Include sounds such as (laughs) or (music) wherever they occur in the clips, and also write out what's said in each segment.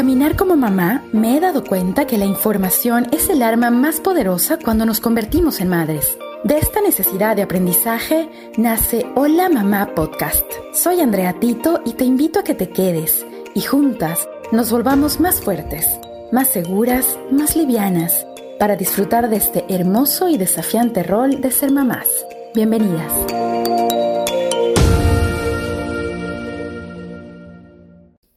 caminar como mamá, me he dado cuenta que la información es el arma más poderosa cuando nos convertimos en madres. De esta necesidad de aprendizaje nace Hola Mamá Podcast. Soy Andrea Tito y te invito a que te quedes y juntas nos volvamos más fuertes, más seguras, más livianas, para disfrutar de este hermoso y desafiante rol de ser mamás. Bienvenidas.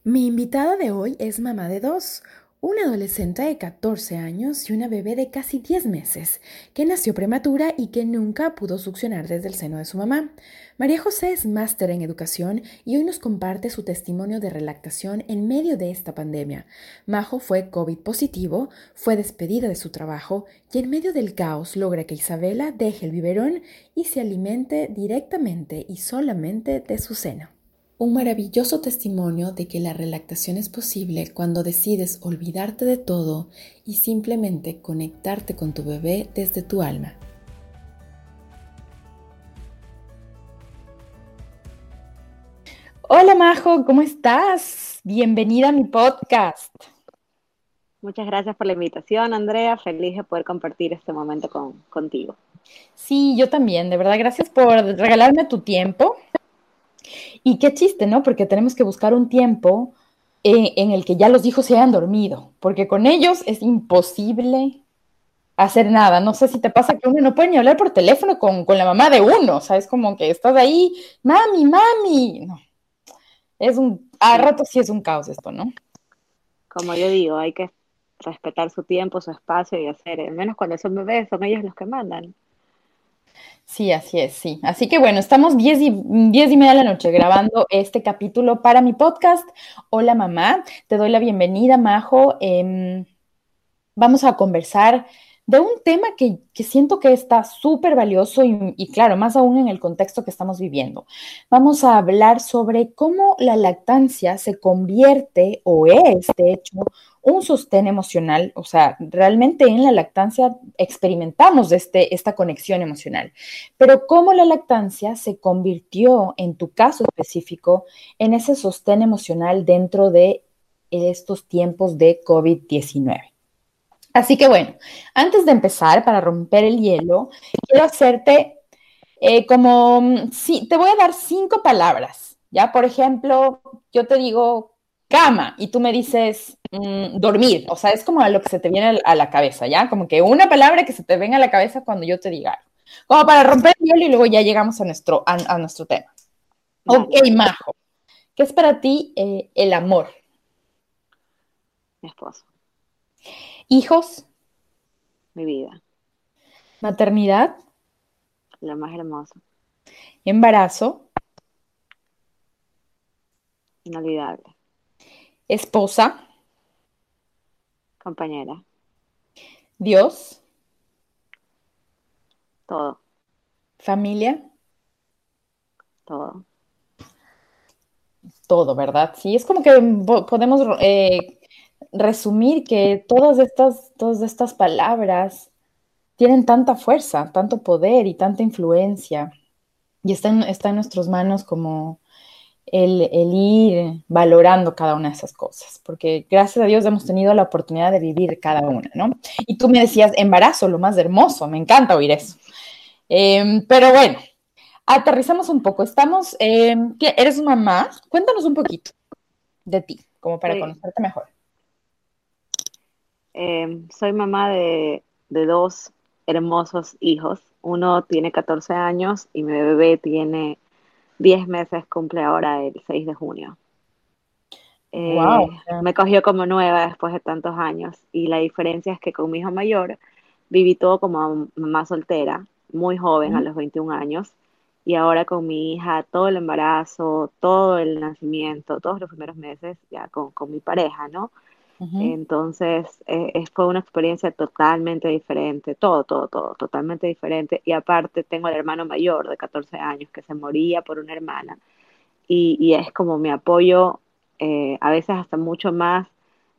Mi invitada de hoy es mamá de dos, una adolescente de 14 años y una bebé de casi 10 meses, que nació prematura y que nunca pudo succionar desde el seno de su mamá. María José es máster en educación y hoy nos comparte su testimonio de relactación en medio de esta pandemia. Majo fue COVID positivo, fue despedida de su trabajo y en medio del caos logra que Isabela deje el biberón y se alimente directamente y solamente de su seno. Un maravilloso testimonio de que la relactación es posible cuando decides olvidarte de todo y simplemente conectarte con tu bebé desde tu alma. Hola Majo, ¿cómo estás? Bienvenida a mi podcast. Muchas gracias por la invitación, Andrea. Feliz de poder compartir este momento contigo. Sí, yo también. De verdad, gracias por regalarme tu tiempo. Y qué chiste, ¿no? Porque tenemos que buscar un tiempo en, el que ya los hijos se hayan dormido, porque con ellos es imposible hacer nada. No sé si te pasa que uno no puede ni hablar por teléfono con, la mamá de uno, o sea, es como que estás ahí, mami, mami. No. Es un, a rato sí es un caos esto, ¿no? Como yo digo, hay que respetar su tiempo, su espacio y hacer, al menos cuando son bebés, son ellos los que mandan. Sí, así es, sí. Así que bueno, estamos diez y, diez y media de la noche grabando este capítulo para mi podcast. Hola mamá, te doy la bienvenida, Majo. Em, vamos a conversar de un tema que, siento que está súper valioso y, claro, más aún en el contexto que estamos viviendo. Vamos a hablar sobre cómo la lactancia se convierte o es, de hecho, un sostén emocional. O sea, realmente en la lactancia experimentamos este, esta conexión emocional, pero cómo la lactancia se convirtió, en tu caso específico, en ese sostén emocional dentro de estos tiempos de COVID-19. Así que bueno, antes de empezar, para romper el hielo, quiero hacerte eh, como, mm, sí, te voy a dar cinco palabras, ¿ya? Por ejemplo, yo te digo cama y tú me dices mm, dormir, o sea, es como a lo que se te viene a la cabeza, ¿ya? Como que una palabra que se te venga a la cabeza cuando yo te diga Como para romper el hielo y luego ya llegamos a nuestro, a, nuestro tema. Ok, Majo. ¿Qué es para ti eh, el amor? Mi esposo. Hijos. Mi vida. Maternidad. La más hermosa. Embarazo. Inolvidable. Esposa. Compañera. Dios. Todo. Familia. Todo. Todo, ¿verdad? Sí, es como que podemos eh, resumir que todas estas, todas estas palabras tienen tanta fuerza, tanto poder y tanta influencia. Y está en, está en nuestras manos como el, ir valorando cada una de esas cosas, porque gracias a Dios hemos tenido la oportunidad de vivir cada una, ¿no? Y tú me decías, embarazo, lo más hermoso, me encanta oír eso. Em, pero bueno, aterrizamos un poco. Estamos, em, ¿eres mamá? Cuéntanos un poquito de ti, como para conocerte mejor. Em, soy mamá de, dos hermosos hijos. Uno tiene 14 años y mi bebé tiene 10 meses, cumple ahora el 6 de junio. wow. Eh, me cogió como nueva después de tantos años y la diferencia es que con mi hijo mayor viví todo como mamá soltera, muy joven, a los 21 años, y ahora con mi hija, todo el embarazo, todo el nacimiento, todos los primeros meses, ya con, con mi pareja, ¿no? Entonces, eh, fue una experiencia totalmente diferente, todo, todo, todo, totalmente diferente. Y aparte tengo al hermano mayor de 14 años que se moría por una hermana y, es como mi apoyo, eh, a veces hasta mucho más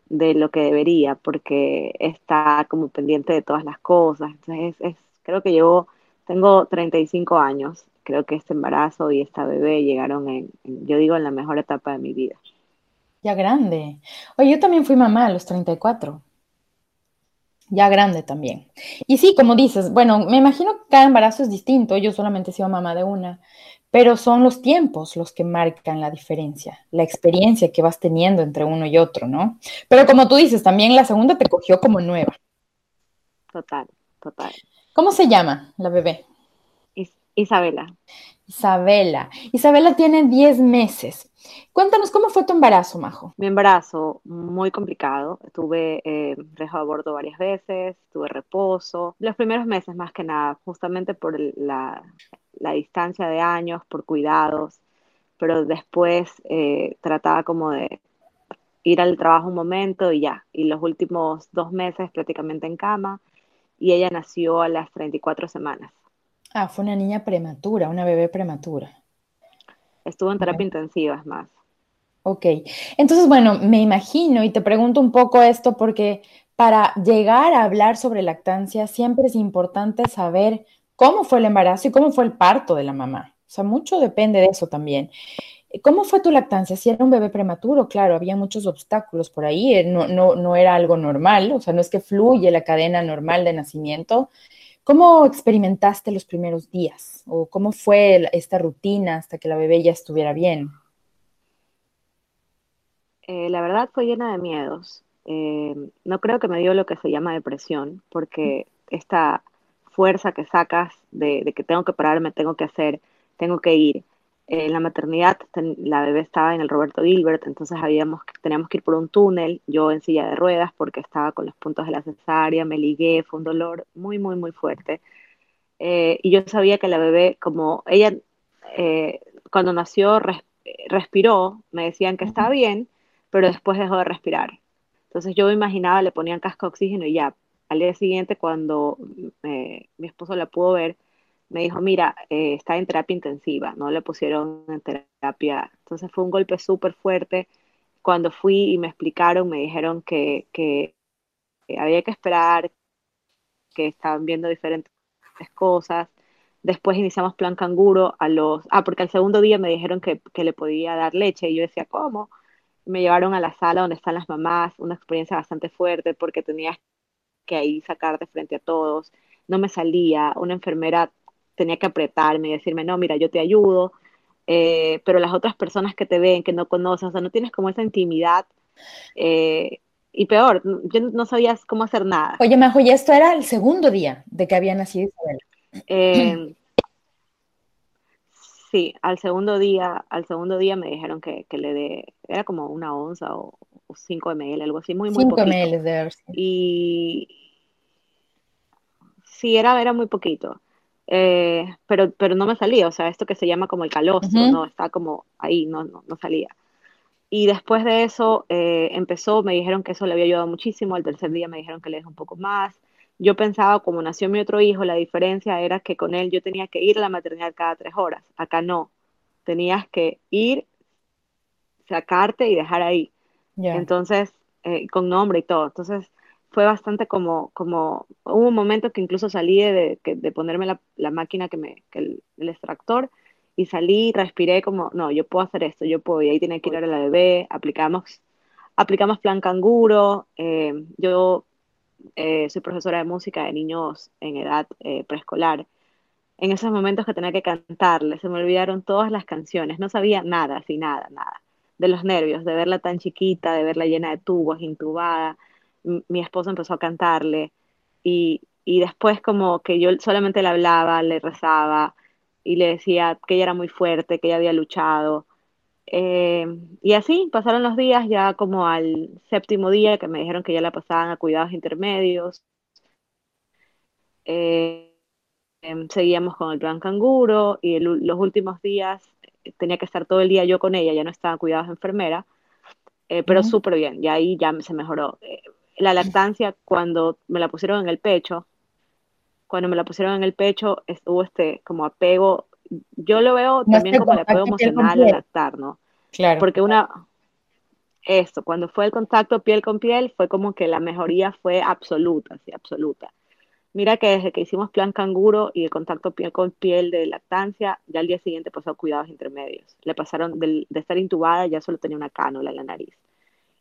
de lo que debería, porque está como pendiente de todas las cosas. Entonces, es, creo que llevo, tengo 35 años, creo que este embarazo y esta bebé llegaron en, yo digo, en la mejor etapa de mi vida. Ya grande. Oye, yo también fui mamá a los 34. Ya grande también. Y sí, como dices, bueno, me imagino que cada embarazo es distinto. Yo solamente he sido mamá de una, pero son los tiempos los que marcan la diferencia, la experiencia que vas teniendo entre uno y otro, ¿no? Pero como tú dices, también la segunda te cogió como nueva. Total, total. ¿Cómo se llama la bebé? Isabela. Isabela. Isabela tiene 10 meses. Cuéntanos cómo fue tu embarazo, Majo. Mi embarazo, muy complicado. Tuve eh, rejo de aborto varias veces, tuve reposo. Los primeros meses, más que nada, justamente por la, distancia de años, por cuidados. Pero después eh, trataba como de ir al trabajo un momento y ya. Y los últimos dos meses prácticamente en cama. Y ella nació a las 34 semanas. Ah, fue una niña prematura, una bebé prematura. Estuvo en terapia intensiva, es más. Ok, entonces bueno, me imagino y te pregunto un poco esto porque para llegar a hablar sobre lactancia siempre es importante saber cómo fue el embarazo y cómo fue el parto de la mamá. O sea, mucho depende de eso también. ¿Cómo fue tu lactancia? Si era un bebé prematuro, claro, había muchos obstáculos por ahí, eh, no, no, no era algo normal, o sea, no es que fluye la cadena normal de nacimiento, ¿Cómo experimentaste los primeros días? ¿O cómo fue esta rutina hasta que la bebé ya estuviera bien? Eh, la verdad fue llena de miedos. Eh, no creo que me dio lo que se llama depresión, porque esta fuerza que sacas de, de que tengo que pararme, tengo que hacer, tengo que ir, en la maternidad la bebé estaba en el Roberto Gilbert, entonces habíamos, teníamos que ir por un túnel, yo en silla de ruedas porque estaba con los puntos de la cesárea, me ligué, fue un dolor muy, muy, muy fuerte. Eh, y yo sabía que la bebé, como ella eh, cuando nació respiró, me decían que estaba bien, pero después dejó de respirar. Entonces yo me imaginaba, le ponían casco de oxígeno y ya. Al día siguiente, cuando eh, mi esposo la pudo ver, me dijo, mira, eh, está en terapia intensiva, no le pusieron en terapia. Entonces fue un golpe súper fuerte. Cuando fui y me explicaron, me dijeron que, había que esperar, que estaban viendo diferentes cosas. Después iniciamos plan canguro a los... Ah, porque al segundo día me dijeron que, que le podía dar leche y yo decía, ¿cómo? Me llevaron a la sala donde están las mamás, una experiencia bastante fuerte porque tenías que ahí sacar de frente a todos. No me salía, una enfermera tenía que apretarme y decirme, no, mira, yo te ayudo, eh, pero las otras personas que te ven, que no conoces, o sea, no tienes como esa intimidad. Eh, y peor, yo no sabías cómo hacer nada. Oye, Majo, y esto era el segundo día de que había nacido Isabel. Eh, (clears throat) sí, al segundo día, al segundo día me dijeron que, le dé, era como una onza o, o 5 ml, algo así, muy, muy 5 ml de ver. Y sí, era, era muy poquito. Eh, pero, pero no me salía, o sea, esto que se llama como el calostro, ¿no? Está como ahí, no, no, no salía. Y después de eso eh, empezó, me dijeron que eso le había ayudado muchísimo, al tercer día me dijeron que le dejé un poco más. Yo pensaba, como nació mi otro hijo, la diferencia era que con él yo tenía que ir a la maternidad cada tres horas, acá no, tenías que ir, sacarte y dejar ahí. Entonces, eh, con nombre y todo. Entonces, fue bastante como, como, hubo un momento que incluso salí de, de ponerme la, la, máquina que me, que el, extractor, y salí, respiré como, no, yo puedo hacer esto, yo puedo, y ahí tiene que ir a la bebé, aplicamos, aplicamos plan canguro, eh, yo eh, soy profesora de música de niños en edad eh, preescolar, en esos momentos que tenía que cantarle, se me olvidaron todas las canciones, no sabía nada, así nada, nada, de los nervios, de verla tan chiquita, de verla llena de tubos, intubada, mi esposo empezó a cantarle y, después como que yo solamente le hablaba, le rezaba y le decía que ella era muy fuerte, que ella había luchado. Eh, y así pasaron los días, ya como al séptimo día que me dijeron que ya la pasaban a cuidados intermedios. Eh, em, seguíamos con el plan canguro y los últimos días eh, tenía que estar todo el día yo con ella, ya no estaba cuidados enfermera, pero súper bien, y ahí ya se mejoró la lactancia cuando me la pusieron en el pecho, cuando me la pusieron en el pecho estuvo este como apego, yo lo veo también como el apego emocional al lactar, ¿no? Claro. Porque una, esto, cuando fue el contacto piel con piel, fue como que la mejoría fue absoluta, sí, absoluta. Mira que desde que hicimos plan canguro y el contacto piel con piel de lactancia, ya al día siguiente pasó a cuidados intermedios. Le pasaron de estar intubada, ya solo tenía una cánula en la nariz.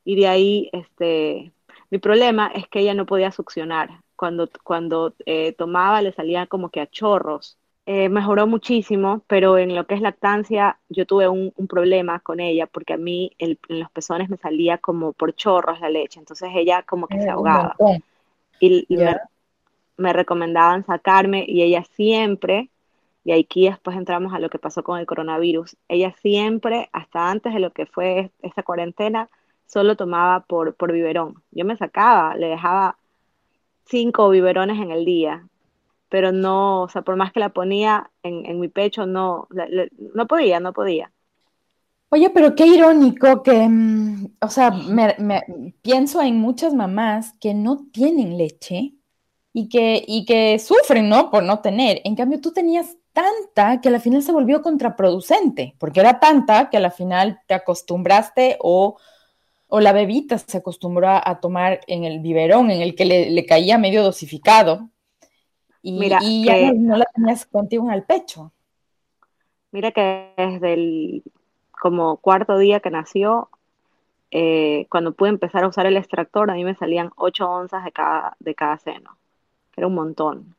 Y de ahí, este, mi problema es que ella no podía succionar. Cuando, cuando eh, tomaba le salía como que a chorros. Eh, mejoró muchísimo, pero en lo que es lactancia yo tuve un, problema con ella porque a mí en los pezones me salía como por chorros la leche, entonces ella como que se ahogaba. Y, me, recomendaban sacarme y ella siempre, y aquí después entramos a lo que pasó con el coronavirus, ella siempre, hasta antes de lo que fue esta cuarentena, solo tomaba por, por biberón. Yo me sacaba, le dejaba cinco biberones en el día pero no, o sea, por más que la ponía en, mi pecho, no, no podía, no podía. Oye, pero qué irónico que, mm, o sea, me, pienso en muchas mamás que no tienen leche y que, y que sufren, ¿no? Por no tener. En cambio, tú tenías tanta que al final se volvió contraproducente, porque era tanta que al final te acostumbraste o, o la bebita se acostumbró a, tomar en el biberón, en el que le, le caía medio dosificado, y, Mira, ya no, la tenías contigo en el pecho. Mira que desde el como cuarto día que nació, eh, cuando pude empezar a usar el extractor, a mí me salían 8 onzas de cada, de cada seno. Era un montón.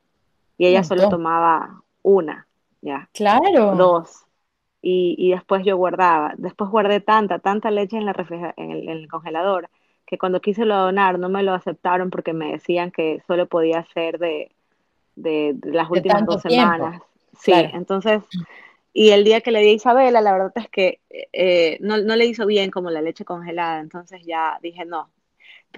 Y ella solo tomaba una, ya. Claro. Dos. Y, y, después yo guardaba. Después guardé tanta, tanta leche en, la en, el, en el congelador que cuando quise lo donar no me lo aceptaron porque me decían que solo podía ser de, de, las últimas dos semanas. Sí, entonces, y el día que le di a Isabela, la verdad es que eh, no, le hizo bien como la leche congelada, entonces ya dije no.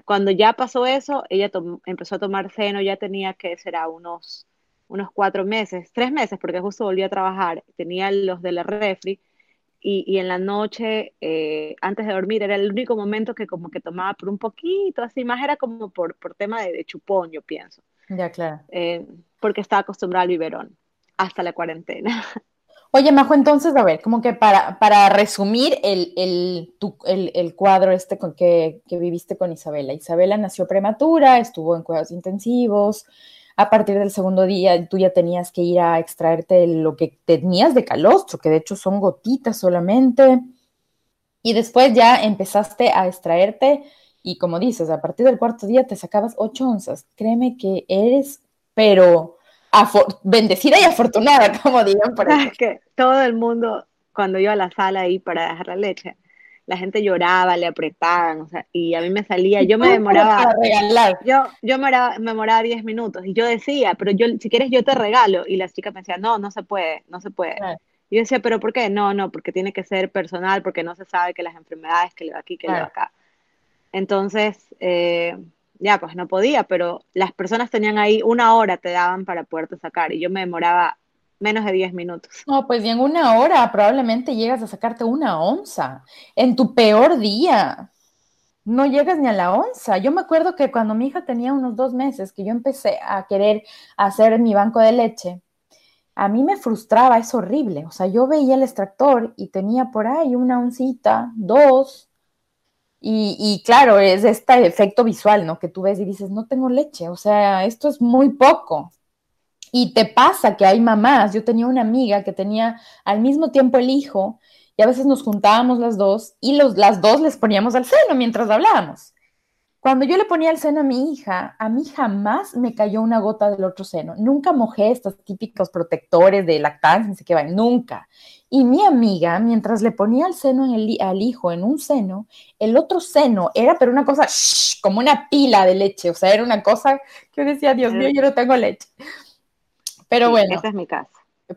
Cuando ya pasó eso, ella empezó a tomar seno, ya tenía que será unos, unos cuatro meses, tres meses, porque justo volví a trabajar, tenía los de la refri, y, y, en la noche, eh, antes de dormir, era el único momento que como que tomaba por un poquito, así más era como por, por tema de, de chupón, yo pienso. Ya, claro. Eh, porque estaba acostumbrada al biberón hasta la cuarentena. (laughs) Oye, Majo, entonces, a ver, como que para, para resumir el, el, el, cuadro este con que, que, viviste con Isabela. Isabela nació prematura, estuvo en cuidados intensivos. A partir del segundo día, tú ya tenías que ir a extraerte lo que tenías de calostro, que de hecho son gotitas solamente. Y después ya empezaste a extraerte y como dices, a partir del cuarto día te sacabas ocho onzas. Créeme que eres, pero bendecida y afortunada, (laughs) como digan por (laughs) que todo el mundo, cuando iba a la sala ahí para dejar la leche, la gente lloraba, le apretaban, o sea, y a mí me salía, yo me demoraba, yo, yo me demoraba 10 minutos, y yo decía, pero yo, si quieres yo te regalo, y la chica me decía, no, no se puede, no se puede. Y yo decía, pero ¿por qué? No, no, porque tiene que ser personal, porque no se sabe que las enfermedades, que le va aquí, que le va acá. Entonces, eh, ya, pues no podía, pero las personas tenían ahí una hora, te daban para poderte sacar, y yo me demoraba menos de 10 minutos. No, pues y en una hora probablemente llegas a sacarte una onza, en tu peor día. No llegas ni a la onza. Yo me acuerdo que cuando mi hija tenía unos dos meses, que yo empecé a querer hacer mi banco de leche, a mí me frustraba, es horrible. O sea, yo veía el extractor y tenía por ahí una oncita, dos, y, claro, es este efecto visual, ¿no? Que tú ves y dices, no tengo leche, o sea, esto es muy poco. Y te pasa que hay mamás, yo tenía una amiga que tenía al mismo tiempo el hijo y a veces nos juntábamos las dos y los, las dos les poníamos al seno mientras hablábamos. Cuando yo le ponía el seno a mi hija, a mí jamás me cayó una gota del otro seno. Nunca mojé estos típicos protectores de lactancia, no sé qué va, nunca. Y mi amiga, mientras le ponía el seno al hijo en un seno, el otro seno era pero una cosa como una pila de leche, o sea, era una cosa que yo decía, Dios mío, yo no tengo leche. Pero bueno. Ese es mi caso.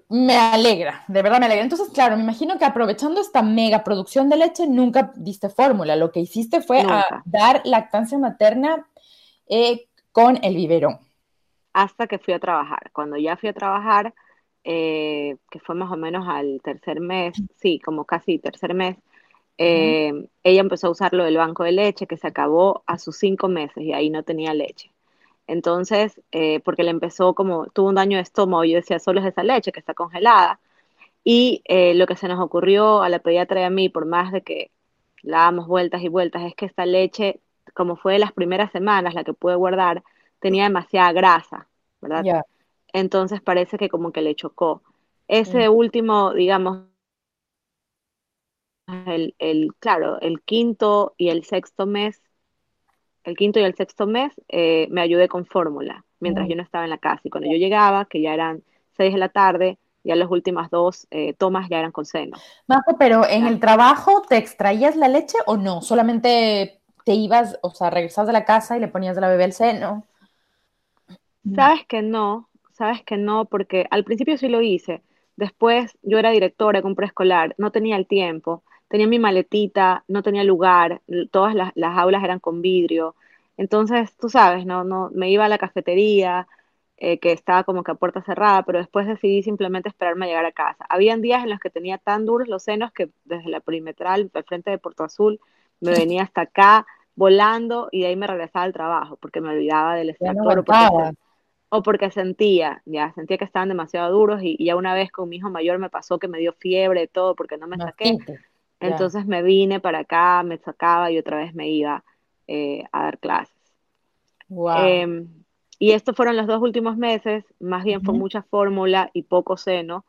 Me alegra, de verdad me alegra. Entonces, claro, me imagino que aprovechando esta mega producción de leche, nunca diste fórmula. Lo que hiciste fue dar lactancia materna eh, con el biberón. Hasta que fui a trabajar. Cuando ya fui a trabajar, eh, que fue más o menos al tercer mes, sí, como casi tercer mes, eh, ella empezó a usar lo del banco de leche, que se acabó a sus cinco meses y ahí no tenía leche. Entonces, eh, porque le empezó como, tuvo un daño de estómago, yo decía, solo es esa leche que está congelada. Y eh, lo que se nos ocurrió a la pediatra y a mí, por más de que la damos vueltas y vueltas, es que esta leche, como fue de las primeras semanas, la que pude guardar, tenía demasiada grasa, ¿verdad? Entonces parece que como que le chocó. Ese mm. último, digamos, el, el, claro, el quinto y el sexto mes, el quinto y el sexto mes, eh, me ayudé con fórmula, mientras yo no estaba en la casa. Y cuando yo llegaba, que ya eran seis de la tarde, ya las últimas dos eh, tomas ya eran con seno. Majo, pero en el trabajo, ¿te extraías la leche o no? Solamente te ibas, o sea, regresabas de la casa y le ponías de la bebé al seno. Sabes que no, sabes que no, porque al principio sí lo hice. Después yo era directora de un preescolar, no tenía el tiempo, tenía mi maletita, no tenía lugar, todas las, aulas eran con vidrio. Entonces, tú sabes, no, no, me iba a la cafetería, eh, que estaba como que a puerta cerrada, pero después decidí simplemente esperarme a llegar a casa. Habían días en los que tenía tan duros los senos que desde la perimetral, al frente de Puerto Azul, me (laughs) venía hasta acá volando y de ahí me regresaba al trabajo porque me olvidaba del extractor o, porque, sentía, ya sentía que estaban demasiado duros y, ya una vez con mi hijo mayor me pasó que me dio fiebre y todo porque no me saqué. Entonces me vine para acá, me sacaba y otra vez me iba eh, a dar clases. Em, y estos fueron los dos últimos meses, más bien fue mucha fórmula y poco seno,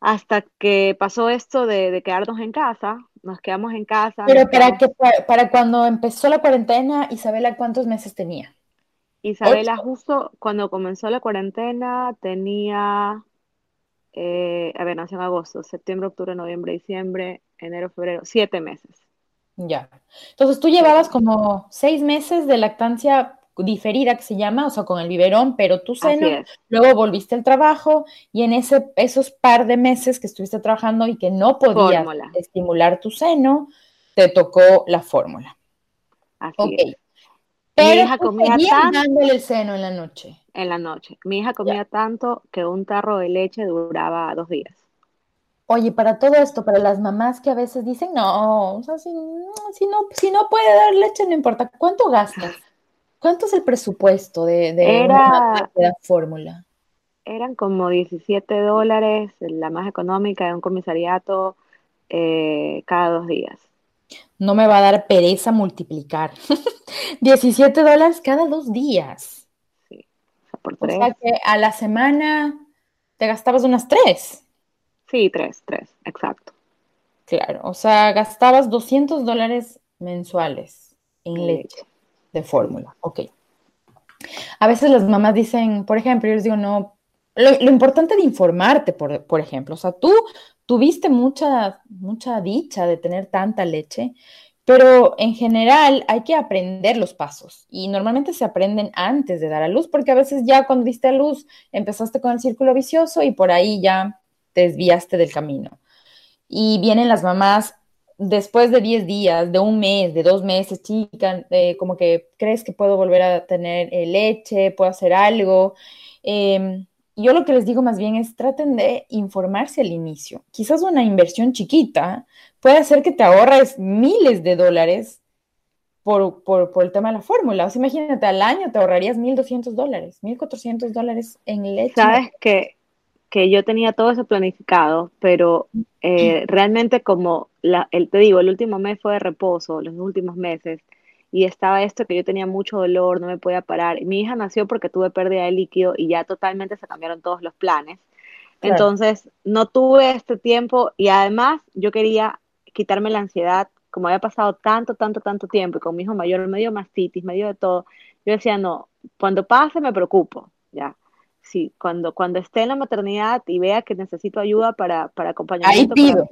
hasta que pasó esto de, quedarnos en casa, nos quedamos en casa. Pero para, que, para cuando empezó la cuarentena, Isabela, ¿cuántos meses tenía? Isabela, justo cuando comenzó la cuarentena, tenía, eh, a ver, nació en agosto, septiembre, octubre, noviembre, diciembre, enero, febrero, siete meses. Ya. Entonces tú llevabas como seis meses de lactancia diferida que se llama, o sea, con el biberón, pero tu seno, luego volviste al trabajo y en ese, esos par de meses que estuviste trabajando y que no podías estimular tu seno, te tocó la fórmula. Así ok. Pero Mi hija comía tanto dándole el seno en la noche. En la noche. Mi hija comía tanto que un tarro de leche duraba dos días. Oye, para todo esto, para las mamás que a veces dicen, no, o sea, si, si, no, si no puede dar leche, no importa, ¿cuánto gastas? ¿Cuánto es el presupuesto de, de Era, una fórmula? Eran como 17 dólares, la más económica de un comisariato eh, cada dos días. No me va a dar pereza multiplicar. (laughs) 17 dólares cada dos días. Sí, por tres. O sea que a la semana te gastabas unas tres. Sí, tres, tres, exacto. Claro, o sea, gastabas 200 dólares mensuales en leche de fórmula. Ok. A veces las mamás dicen, por ejemplo, yo les digo, no, lo, importante de informarte, por, por, ejemplo, o sea, tú tuviste mucha, mucha dicha de tener tanta leche, pero en general hay que aprender los pasos y normalmente se aprenden antes de dar a luz, porque a veces ya cuando diste a luz empezaste con el círculo vicioso y por ahí ya te desviaste del camino. Y vienen las mamás después de 10 días, de un mes, de dos meses, chica, eh, como que crees que puedo volver a tener eh, leche, puedo hacer algo. Em, yo lo que les digo más bien es traten de informarse al inicio. Quizás una inversión chiquita puede hacer que te ahorres miles de dólares por, por, el tema de la fórmula. O sea, imagínate, al año te ahorrarías 1.200 dólares, 1.400 dólares en leche. Sabes que que yo tenía todo eso planificado, pero eh, realmente como la, el, te digo, el último mes fue de reposo, los últimos meses, y estaba esto que yo tenía mucho dolor, no me podía parar. Mi hija nació porque tuve pérdida de líquido y ya totalmente se cambiaron todos los planes. Entonces, no tuve este tiempo y además yo quería quitarme la ansiedad, como había pasado tanto, tanto, tanto tiempo y con mi hijo mayor medio mastitis, medio de todo, yo decía, no, cuando pase me preocupo, ya sí, cuando, cuando esté en la maternidad y vea que necesito ayuda para, para acompañamiento. Ahí pido.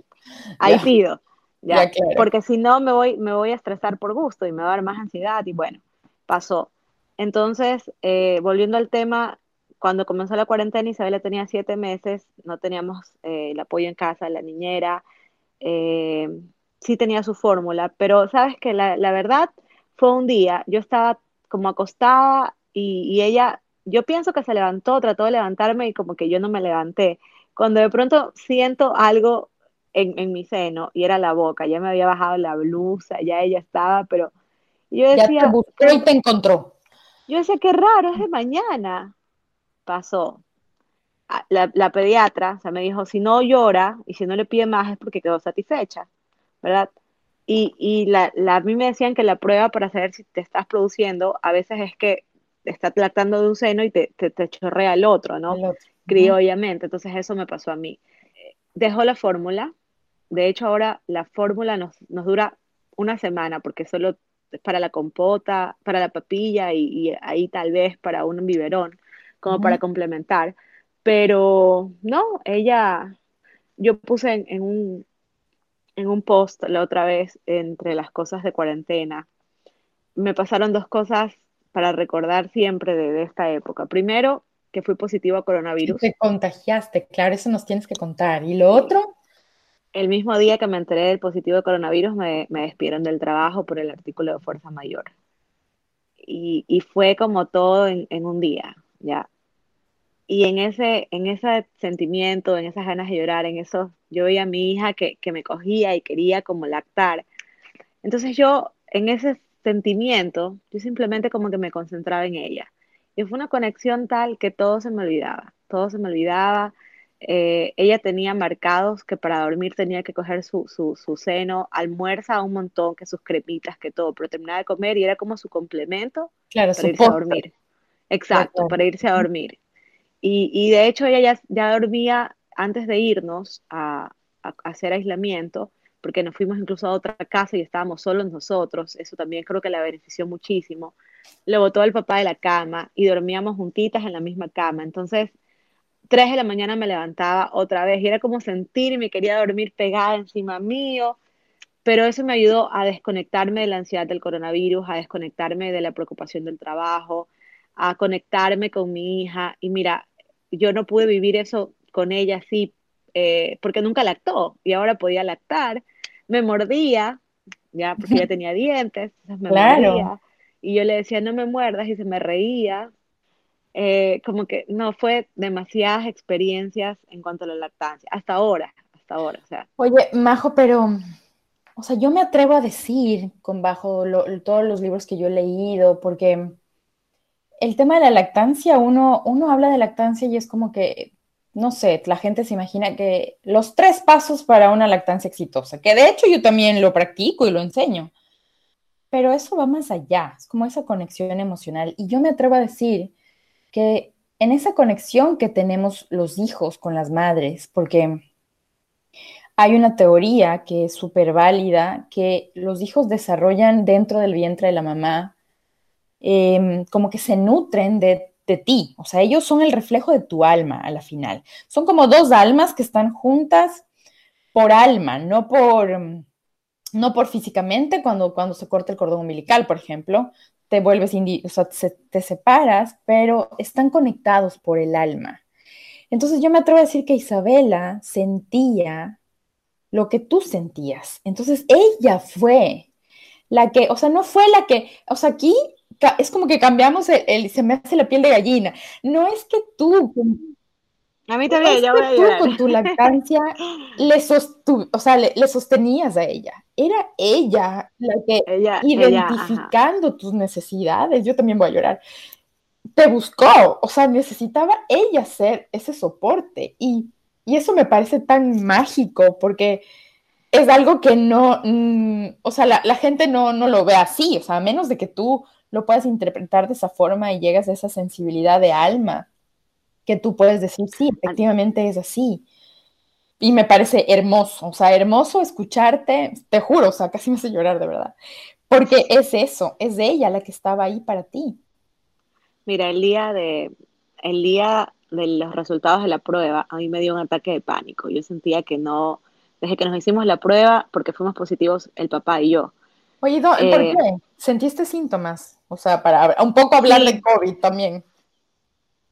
ahí pido. Ya, Porque si no me voy, me voy a estresar por gusto y me va a dar más ansiedad y bueno, pasó. Entonces, eh, volviendo al tema, cuando comenzó la cuarentena, Isabela tenía siete meses, no teníamos eh, el apoyo en casa, la niñera, eh, sí tenía su fórmula, pero sabes que la, la, verdad fue un día, yo estaba como acostada y, y ella yo pienso que se levantó, trató de levantarme y como que yo no me levanté. Cuando de pronto siento algo en, mi seno y era la boca, ya me había bajado la blusa, ya ella estaba, pero yo decía... Ya te buscó y te encontró. Yo decía, qué raro, es de mañana. Pasó. La, la pediatra, o sea, me dijo, si no llora y si no le pide más es porque quedó satisfecha, ¿verdad? Y, y la, la, a mí me decían que la prueba para saber si te estás produciendo a veces es que está tratando de un seno y te, te, chorrea el otro, ¿no? Criollamente. Entonces eso me pasó a mí. Dejó la fórmula de hecho ahora la fórmula nos, nos dura una semana porque solo es para la compota, para la papilla y, ahí tal vez para un biberón, como para complementar. Pero no, ella, yo puse en, un, en un post la otra vez entre las cosas de cuarentena, me pasaron dos cosas para recordar siempre de, esta época. Primero, que fui positivo a coronavirus. te contagiaste, claro, eso nos tienes que contar. ¿Y lo otro? El mismo día que me enteré del positivo de coronavirus, me, despidieron del trabajo por el artículo de fuerza mayor. Y, fue como todo en, en, un día, ¿ya? Y en ese, en ese sentimiento, en esas ganas de llorar, en eso, yo veía a mi hija que, que me cogía y quería como lactar. Entonces yo, en ese sentimiento, yo simplemente como que me concentraba en ella. Y fue una conexión tal que todo se me olvidaba, todo se me olvidaba eh, ella tenía marcados que para dormir tenía que coger su, su, seno, almuerza un montón, que sus cremitas, que todo, pero terminaba de comer y era como su complemento para irse a dormir. Exacto, para irse a dormir. Y, y de hecho ella ya, ya, dormía antes de irnos a, a, hacer aislamiento, porque nos fuimos incluso a otra casa y estábamos solos nosotros, eso también creo que la benefició muchísimo. Le botó el papá de la cama y dormíamos juntitas en la misma cama. Entonces, 3 de la mañana me levantaba otra vez y era como sentirme, quería dormir pegada encima mío, pero eso me ayudó a desconectarme de la ansiedad del coronavirus, a desconectarme de la preocupación del trabajo, a conectarme con mi hija. Y mira, yo no pude vivir eso con ella así eh, porque nunca lactó y ahora podía lactar. Me mordía, ya porque ya (laughs) tenía dientes, me mordía. Y yo le decía, no me muerdas, y se me reía. Eh, como que no fue demasiadas experiencias en cuanto a la lactancia, hasta ahora, hasta ahora, o sea. Oye, Majo, pero, o sea, yo me atrevo a decir, con bajo todos los libros que yo he leído, porque el tema de la lactancia, uno, uno habla de lactancia y es como que, no sé, la gente se imagina que los tres pasos para una lactancia exitosa, que de hecho yo también lo practico y lo enseño, pero eso va más allá, es como esa conexión emocional. Y yo me atrevo a decir que en esa conexión que tenemos los hijos con las madres, porque hay una teoría que es súper válida, que los hijos desarrollan dentro del vientre de la mamá, em, como que se nutren de, de, ti, o sea, ellos son el reflejo de tu alma a la final. Son como dos almas que están juntas por alma, no por, no por físicamente, cuando, cuando se corta el cordón umbilical, por ejemplo, te vuelves, o sea, te separas, pero están conectados por el alma. Entonces yo me atrevo a decir que Isabela sentía lo que tú sentías. Entonces ella fue la que, o sea, no fue la que, o sea, aquí es como que cambiamos el, se me hace la piel de gallina. No es que tú a mí también, ya voy a llorar. Tú con tu lactancia (laughs) le, o sea, le, sostenías a ella. Era ella la que, identificando tus necesidades, yo también voy a llorar, te buscó, o sea, necesitaba ella ser ese soporte. Y, eso me parece tan mágico porque es algo que no, mm, o sea, la, gente no, no lo ve así, o sea, a menos de que tú lo puedas interpretar de esa forma y llegas a esa sensibilidad de alma que tú puedes decir, sí, efectivamente es así. Y me parece hermoso, o sea, hermoso escucharte, te juro, o sea, casi me hace llorar de verdad, porque es eso, es ella la que estaba ahí para ti. Mira, el día de, el día de los resultados de la prueba, a mí me dio un ataque de pánico. Yo sentía que no, desde que nos hicimos la prueba, porque fuimos positivos el papá y yo. Oye, ¿por eh, qué? ¿Sentiste síntomas? O sea, para un poco hablar de COVID también.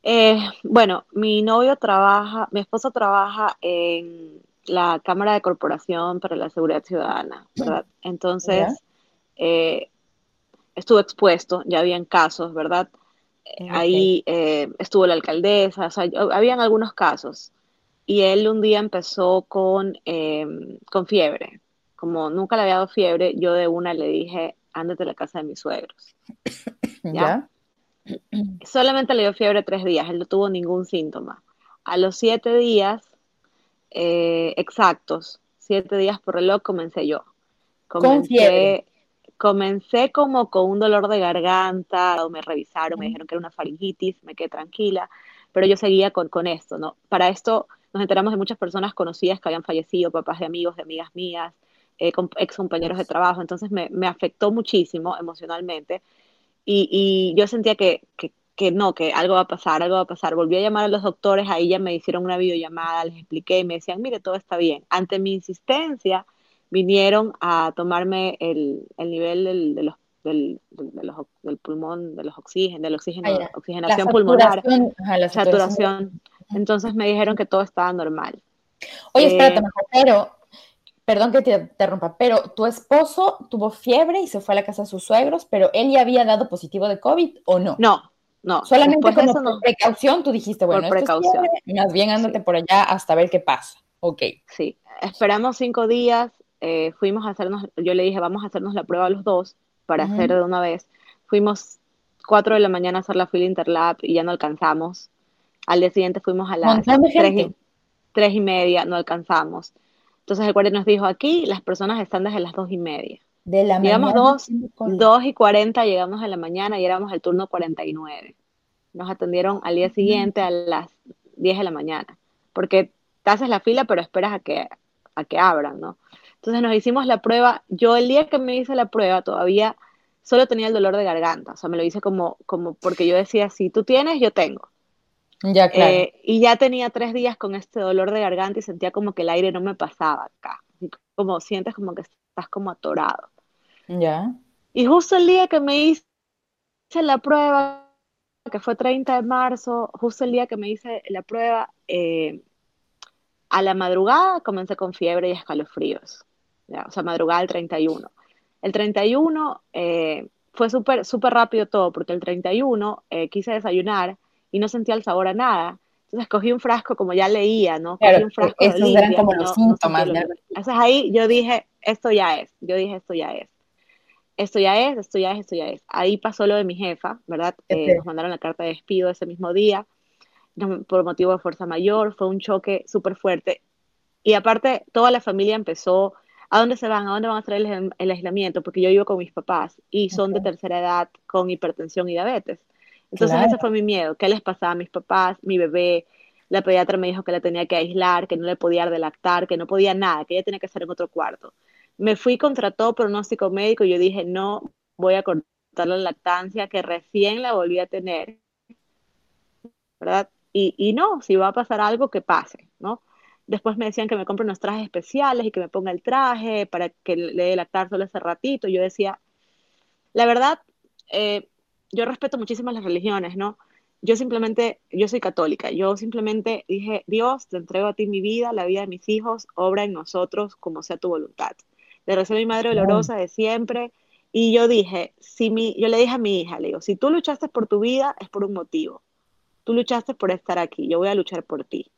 Eh, bueno, mi novio trabaja, mi esposo trabaja en la Cámara de Corporación para la Seguridad Ciudadana, ¿verdad? (clears throat) Entonces, eh, estuvo expuesto, ya habían casos, ¿verdad? Ahí eh, estuvo la alcaldesa, o sea, habían algunos casos. Y él un día empezó con, em, con fiebre. Como nunca le había dado fiebre, yo de una le dije, ándate a la casa de mis suegros. (clears throat) ¿Ya? Solamente le dio fiebre tres días, él no tuvo ningún síntoma. A los siete días eh, exactos, siete días por reloj, comencé yo. Comencé, comencé como con un dolor de garganta, me revisaron, me dijeron que era una faringitis, me quedé tranquila, pero yo seguía con, con esto, ¿no? Para esto, nos enteramos de muchas personas conocidas que habían fallecido, papás de amigos, de amigas mías, eh, ex compañeros de trabajo, entonces me, me afectó muchísimo emocionalmente y, y yo sentía que, que, que, no, que algo va a pasar, algo va a pasar. Volví a llamar a los doctores, ahí ya me hicieron una videollamada, les expliqué y me decían, mire, todo está bien. Ante mi insistencia, vinieron a tomarme el, el nivel del, de los del, del, pulmón, de los oxígenos, del oxígeno, ah, oxigenación pulmonar, la saturación. Entonces me dijeron que todo estaba normal. Oye, espérate, eh, pero, perdón que te interrumpa, pero tu esposo tuvo fiebre y se fue a la casa de sus suegros, pero él ya había dado positivo de COVID o no? No, no. Solamente como por precaución tú dijiste, bueno, por precaución. más bien ándate por allá hasta ver qué pasa. Ok. Sí, esperamos cinco días, eh, fuimos a hacernos, yo le dije, vamos a hacernos la prueba los dos para hacer de una vez. Fuimos cuatro de la mañana a hacer la fila Interlab y ya no alcanzamos. Al día siguiente fuimos a las tres y, media, no alcanzamos. Entonces el guardia nos dijo, aquí las personas están desde las dos y media. De la llegamos dos, dos y cuarenta, llegamos a la mañana y éramos el turno 49. Nos atendieron al día siguiente a las 10 de la mañana, porque te haces la fila pero esperas a que, a que abran, ¿no? Entonces nos hicimos la prueba. Yo el día que me hice la prueba todavía solo tenía el dolor de garganta. O sea, me lo hice como, como porque yo decía, si tú tienes, yo tengo. Ya, claro. Eh, y ya tenía tres días con este dolor de garganta y sentía como que el aire no me pasaba acá. Como sientes como que estás como atorado. Ya. Y justo el día que me hice la prueba, que fue 30 de marzo, justo el día que me hice la prueba, eh, a la madrugada comencé con fiebre y escalofríos o sea, madrugada del 31. El 31 eh, fue súper súper rápido todo, porque el 31 eh, quise desayunar y no sentía el sabor a nada. Entonces cogí un frasco, como ya leía, ¿no? Cogí un frasco esos de eran como los síntomas. Entonces ahí yo dije, esto ya es, yo dije, esto ya es. Esto ya es, esto ya es, esto ya es. Ahí pasó lo de mi jefa, ¿verdad? Eh, nos mandaron la carta de despido ese mismo día, por motivo de fuerza mayor, fue un choque súper fuerte. Y aparte, toda la familia empezó ¿A dónde se van? ¿A dónde van a hacer el, aislamiento? Porque yo vivo con mis papás y son de tercera edad con hipertensión y diabetes. Entonces ese fue mi miedo. ¿Qué les pasaba a mis papás, mi bebé? La pediatra me dijo que la tenía que aislar, que no le podía dar de lactar, que no podía nada, que ella tenía que estar en otro cuarto. Me fui contra todo pronóstico médico y yo dije, no voy a cortar la lactancia que recién la volví a tener. ¿Verdad? Y, y no, si va a pasar algo, que pase, ¿no? Después me decían que me compre unos trajes especiales y que me ponga el traje para que le dé lactar solo ese ratito. Yo decía, la verdad, eh, yo respeto muchísimas las religiones, ¿no? Yo simplemente, yo soy católica, yo simplemente dije, Dios, te entrego a ti mi vida, la vida de mis hijos, obra en nosotros como sea tu voluntad. Le recé a mi madre dolorosa de siempre y yo dije, si mi, yo le dije a mi hija, le digo, si tú luchaste por tu vida es por un motivo. Tú luchaste por estar aquí, yo voy a luchar por ti.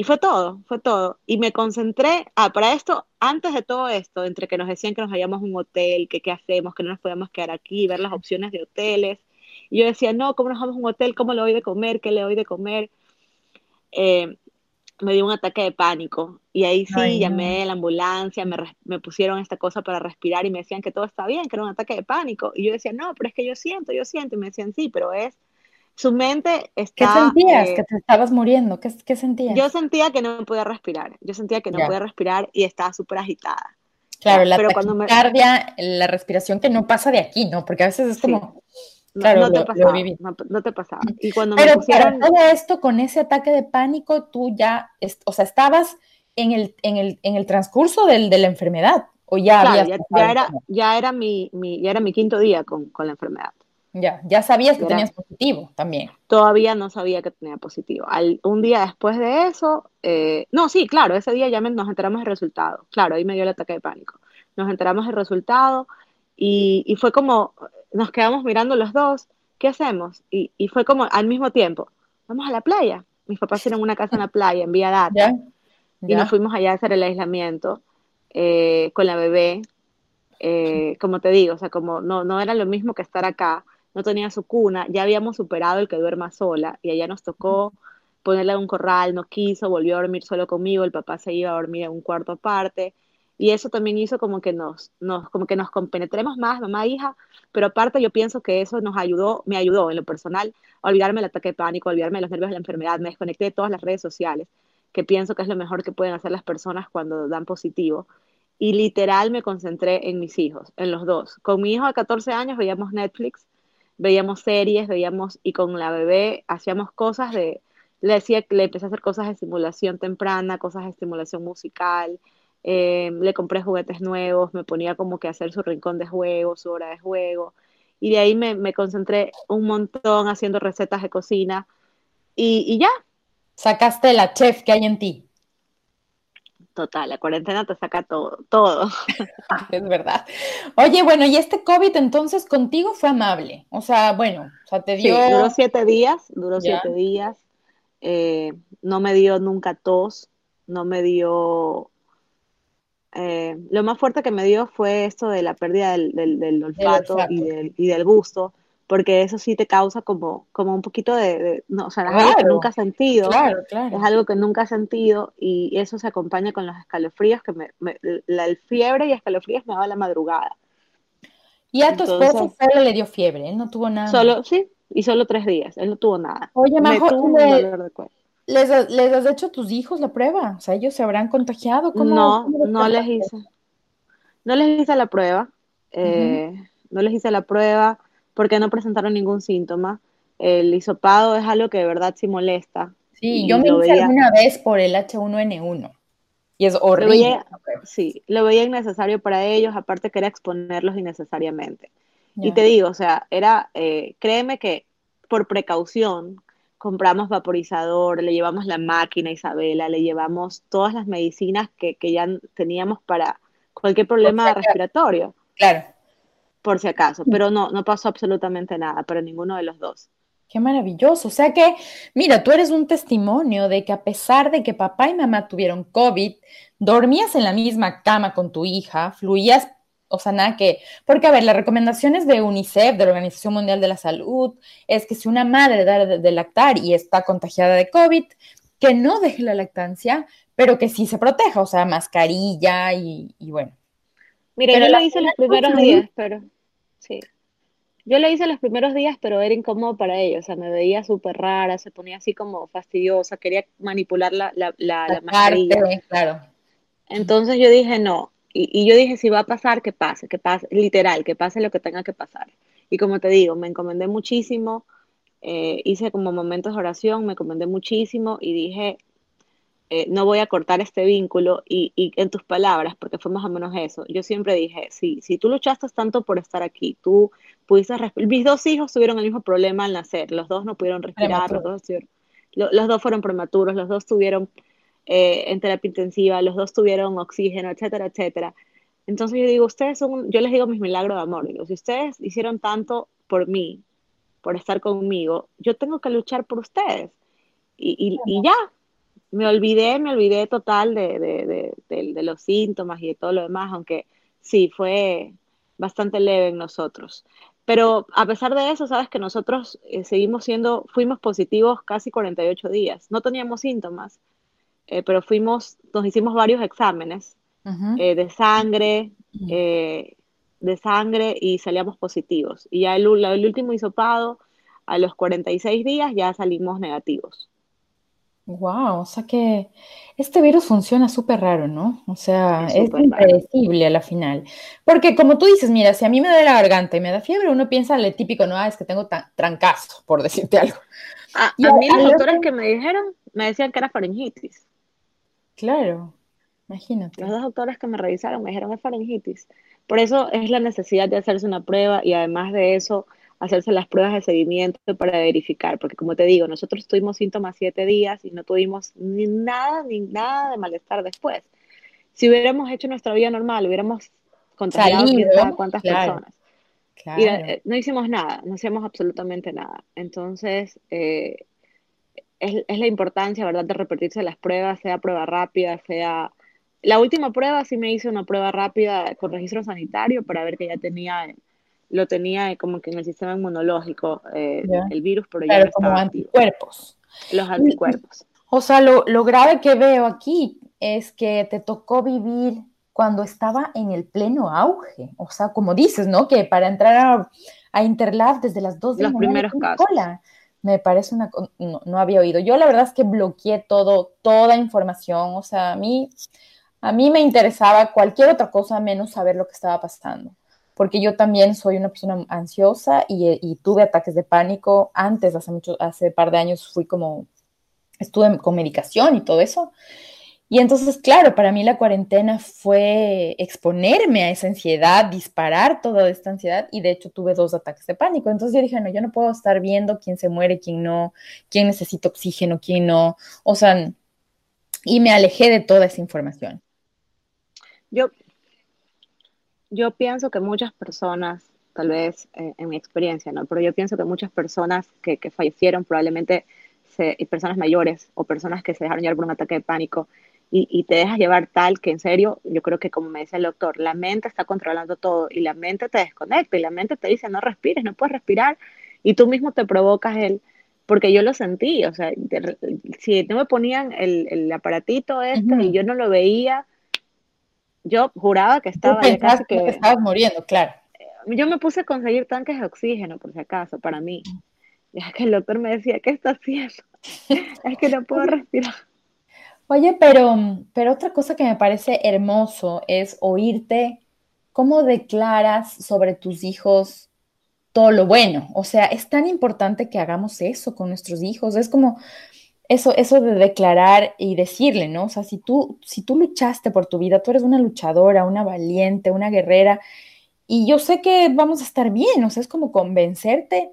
Y fue todo, fue todo. Y me concentré, ah, para esto, antes de todo esto, entre que nos decían que nos vayamos a un hotel, que qué hacemos, que no nos podíamos quedar aquí, ver las opciones de hoteles. Y yo decía, no, ¿cómo nos vamos a un hotel? ¿Cómo le doy de comer? ¿Qué le doy de comer? Eh, me dio un ataque de pánico. Y ahí sí, llamé a la ambulancia, me, me, pusieron esta cosa para respirar y me decían que todo está bien, que era un ataque de pánico. Y yo decía, no, pero es que yo siento, yo siento. Y me decían, sí, pero es su mente está... ¿Qué sentías? Eh, que te estabas muriendo. ¿Qué, ¿Qué, sentías? Yo sentía que no podía respirar. Yo sentía que no podía respirar y estaba súper agitada. Claro, la pero cuando la respiración que no pasa de aquí, ¿no? Porque a veces es como... Claro, no, te pasaba, no, te pasaba. Y cuando pero me pusieron... todo esto, con ese ataque de pánico, tú ya, o sea, estabas en el, en el, en el transcurso del, de la enfermedad, o ya claro, ya, ya, era, ya, era mi, mi, ya era mi quinto día con, con la enfermedad. Ya, ya sabías que tenías positivo también. Todavía no sabía que tenía positivo. un día después de eso, eh, no, sí, claro, ese día ya nos enteramos del resultado. Claro, ahí me dio el ataque de pánico. Nos enteramos del resultado y, fue como, nos quedamos mirando los dos, ¿qué hacemos? Y, fue como al mismo tiempo, vamos a la playa. Mis papás tienen una casa en la playa, en Vía (laughs) Data. Y nos fuimos allá a hacer el aislamiento eh, con la bebé. Eh, como te digo, o sea, como no, no era lo mismo que estar acá no tenía su cuna, ya habíamos superado el que duerma sola y allá nos tocó ponerle un corral, no quiso, volvió a dormir solo conmigo, el papá se iba a dormir en un cuarto aparte y eso también hizo como que nos, nos, como que nos compenetremos más, mamá e hija, pero aparte yo pienso que eso nos ayudó, me ayudó en lo personal a olvidarme del ataque de pánico, a olvidarme de los nervios de la enfermedad, me desconecté de todas las redes sociales que pienso que es lo mejor que pueden hacer las personas cuando dan positivo. Y literal me concentré en mis hijos, en los dos. Con mi hijo de 14 años veíamos Netflix, veíamos series, veíamos, y con la bebé hacíamos cosas de, le decía, le empecé a hacer cosas de estimulación temprana, cosas de estimulación musical, eh, le compré juguetes nuevos, me ponía como que hacer su rincón de juego, su hora de juego, y de ahí me, me concentré un montón haciendo recetas de cocina, y, y ya. Sacaste la chef que hay en ti. Total, la cuarentena te saca todo, todo. (laughs) es verdad. Oye, bueno, y este COVID entonces contigo fue amable. O sea, bueno, o sea, te dio. Sí, duró siete días, duró siete días. Eh, no me dio nunca tos, no me dio. Eh, lo más fuerte que me dio fue esto de la pérdida del, del, olfato, Y, del, y del gusto porque eso sí te causa como, como un poquito de, no, o sea, es algo que nunca has sentido, claro, claro. es algo que nunca has sentido y eso se acompaña con los escalofríos, que me, la fiebre y escalofríos me daba la madrugada. Y a tu esposo solo le dio fiebre, él no tuvo nada. Solo, sí, y solo tres días, él no tuvo nada. Oye, Majo, le, ¿les, ¿les, has hecho a tus hijos la prueba? O sea, ellos se habrán contagiado. ¿Cómo, no, no les hice. No les hice la prueba. Eh, No les hice la prueba porque no presentaron ningún síntoma. El hisopado es algo que de verdad sí molesta. Sí, yo me hice alguna vez por el H1N1 y es horrible. sí, lo veía innecesario para ellos, aparte que era exponerlos innecesariamente. Y te digo, o sea, era, eh, créeme que por precaución compramos vaporizador, le llevamos la máquina a Isabela, le llevamos todas las medicinas que, que ya teníamos para cualquier problema respiratorio. Claro por si acaso, pero no, no pasó absolutamente nada para ninguno de los dos. Qué maravilloso. O sea que, mira, tú eres un testimonio de que a pesar de que papá y mamá tuvieron COVID, dormías en la misma cama con tu hija, fluías, o sea, nada que, porque a ver, las recomendaciones de UNICEF, de la Organización Mundial de la Salud, es que si una madre da de, lactar y está contagiada de COVID, que no deje la lactancia, pero que sí se proteja, o sea, mascarilla y bueno, Mira, yo lo hice los primeros días, pero sí. Yo lo hice los primeros días, pero era incómodo para ella, o sea, me veía súper rara, se ponía así como fastidiosa, quería manipular la, la, la, mascarilla. claro. Entonces yo dije, no, y, yo dije, si va a pasar, que pase, que pase, literal, que pase lo que tenga que pasar. Y como te digo, me encomendé muchísimo, eh, hice como momentos de oración, me encomendé muchísimo y dije, eh, no voy a cortar este vínculo y, en tus palabras, porque fue más o menos eso, yo siempre dije, sí, si tú luchaste tanto por estar aquí, tú pudiste mis dos hijos tuvieron el mismo problema al nacer, los dos no pudieron respirar, los dos, los dos, fueron prematuros, los dos tuvieron eh, en terapia intensiva, los dos tuvieron oxígeno, etcétera, etcétera. Entonces yo digo, ustedes son, yo les digo mis milagros de amor, digo, si ustedes hicieron tanto por mí, por estar conmigo, yo tengo que luchar por ustedes. y, y ya, me olvidé, me olvidé total de, los síntomas y de todo lo demás, aunque sí, fue bastante leve en nosotros. Pero a pesar de eso, sabes que nosotros eh, seguimos siendo, fuimos positivos casi 48 días. No teníamos síntomas, eh, pero fuimos, nos hicimos varios exámenes eh, de sangre, de sangre y salíamos positivos. Y ya el, el último hisopado, a los 46 días ya salimos negativos. Wow, o sea que este virus funciona súper raro, ¿no? O sea, es, impredecible a la final. Porque como tú dices, mira, si a mí me da la garganta y me da fiebre, uno piensa lo típico, no, ah, es que tengo trancazo, por (laughs) decirte algo. a mí los doctores que me dijeron, me decían que era faringitis. Claro, imagínate. Los dos doctores que me revisaron me dijeron es faringitis. Por eso es la necesidad de hacerse una prueba y además de eso, hacerse las pruebas de seguimiento para verificar, porque como te digo, nosotros tuvimos síntomas siete días y no tuvimos ni nada, ni nada de malestar después. Si hubiéramos hecho nuestra vida normal, hubiéramos contagiado a cuántas personas. Y eh, no hicimos nada, no hacíamos absolutamente nada. Entonces, eh, es, es, la importancia, ¿verdad?, de repetirse las pruebas, sea prueba rápida, sea... La última prueba sí me hice una prueba rápida con registro sanitario para ver que ya tenía lo tenía como que en el sistema inmunológico eh, el virus, pero ya no como anticuerpos. Los anticuerpos. O sea, lo, lo, grave que veo aquí es que te tocó vivir cuando estaba en el pleno auge. O sea, como dices, ¿no? Que para entrar a, a Interlab desde las dos de Los primeros casos. me parece una... No, no, había oído. Yo la verdad es que bloqueé todo, toda información. O sea, a mí, a mí me interesaba cualquier otra cosa menos saber lo que estaba pasando. Porque yo también soy una persona ansiosa y, y tuve ataques de pánico antes, hace mucho, hace par de años fui como, estuve con medicación y todo eso. Y entonces, claro, para mí la cuarentena fue exponerme a esa ansiedad, disparar toda esta ansiedad y de hecho tuve dos ataques de pánico. Entonces yo dije, no, yo no puedo estar viendo quién se muere, quién no, quién necesita oxígeno, quién no. O sea, y me alejé de toda esa información. Yo, yo pienso que muchas personas, tal vez eh, en mi experiencia, ¿no? Pero yo pienso que muchas personas que, que fallecieron probablemente se, personas mayores o personas que se dejaron llevar por un ataque de pánico, y, te dejas llevar tal que en serio, yo creo que como me dice el doctor, la mente está controlando todo y la mente te desconecta y la mente te dice no respires, no puedes respirar y tú mismo te provocas el, porque yo lo sentí, o sea, si no me ponían el, el aparatito este y yo no lo veía, yo juraba que estaba ya casi que, estabas muriendo, claro. Yo me puse a conseguir tanques de oxígeno, por si acaso, para mí. Ya que el doctor me decía, ¿qué está haciendo? (laughs) es que no puedo respirar. Oye, pero, pero otra cosa que me parece hermoso es oírte cómo declaras sobre tus hijos todo lo bueno. O sea, es tan importante que hagamos eso con nuestros hijos. Es como eso, eso de declarar y decirle, ¿no? O sea, si tú, si tú luchaste por tu vida, tú eres una luchadora, una valiente, una guerrera, y yo sé que vamos a estar bien. O sea, es como convencerte.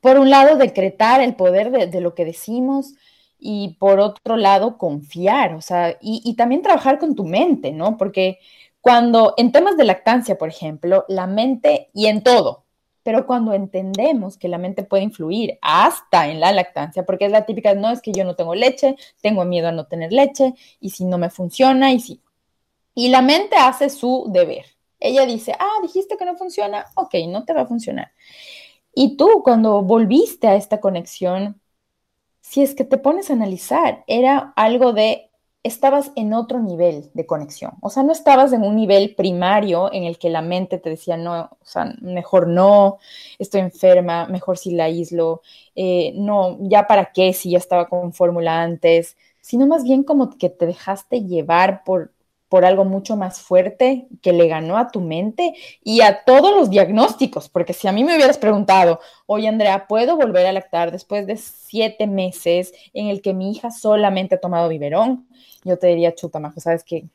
Por un lado, decretar el poder de, lo que decimos y por otro lado confiar, o sea, y, también trabajar con tu mente, ¿no? Porque cuando en temas de lactancia, por ejemplo, la mente y en todo, pero cuando entendemos que la mente puede influir hasta en la lactancia, porque es la típica, no es que yo no tengo leche, tengo miedo a no tener leche, y si no me funciona, y si... Y la mente hace su deber. Ella dice, ah, dijiste que no funciona, ok, no te va a funcionar. Y tú cuando volviste a esta conexión si es que te pones a analizar, era algo de, estabas en otro nivel de conexión. O sea, no estabas en un nivel primario en el que la mente te decía, no, o sea, mejor no, estoy enferma, mejor si la aíslo, eh, no, ya para qué si ya estaba con fórmula antes, sino más bien como que te dejaste llevar por por algo mucho más fuerte que le ganó a tu mente y a todos los diagnósticos, porque si a mí me hubieras preguntado, oye Andrea, ¿puedo volver a lactar después de siete meses en el que mi hija solamente ha tomado biberón? Yo te diría, chuta, Majo, ¿sabes qué?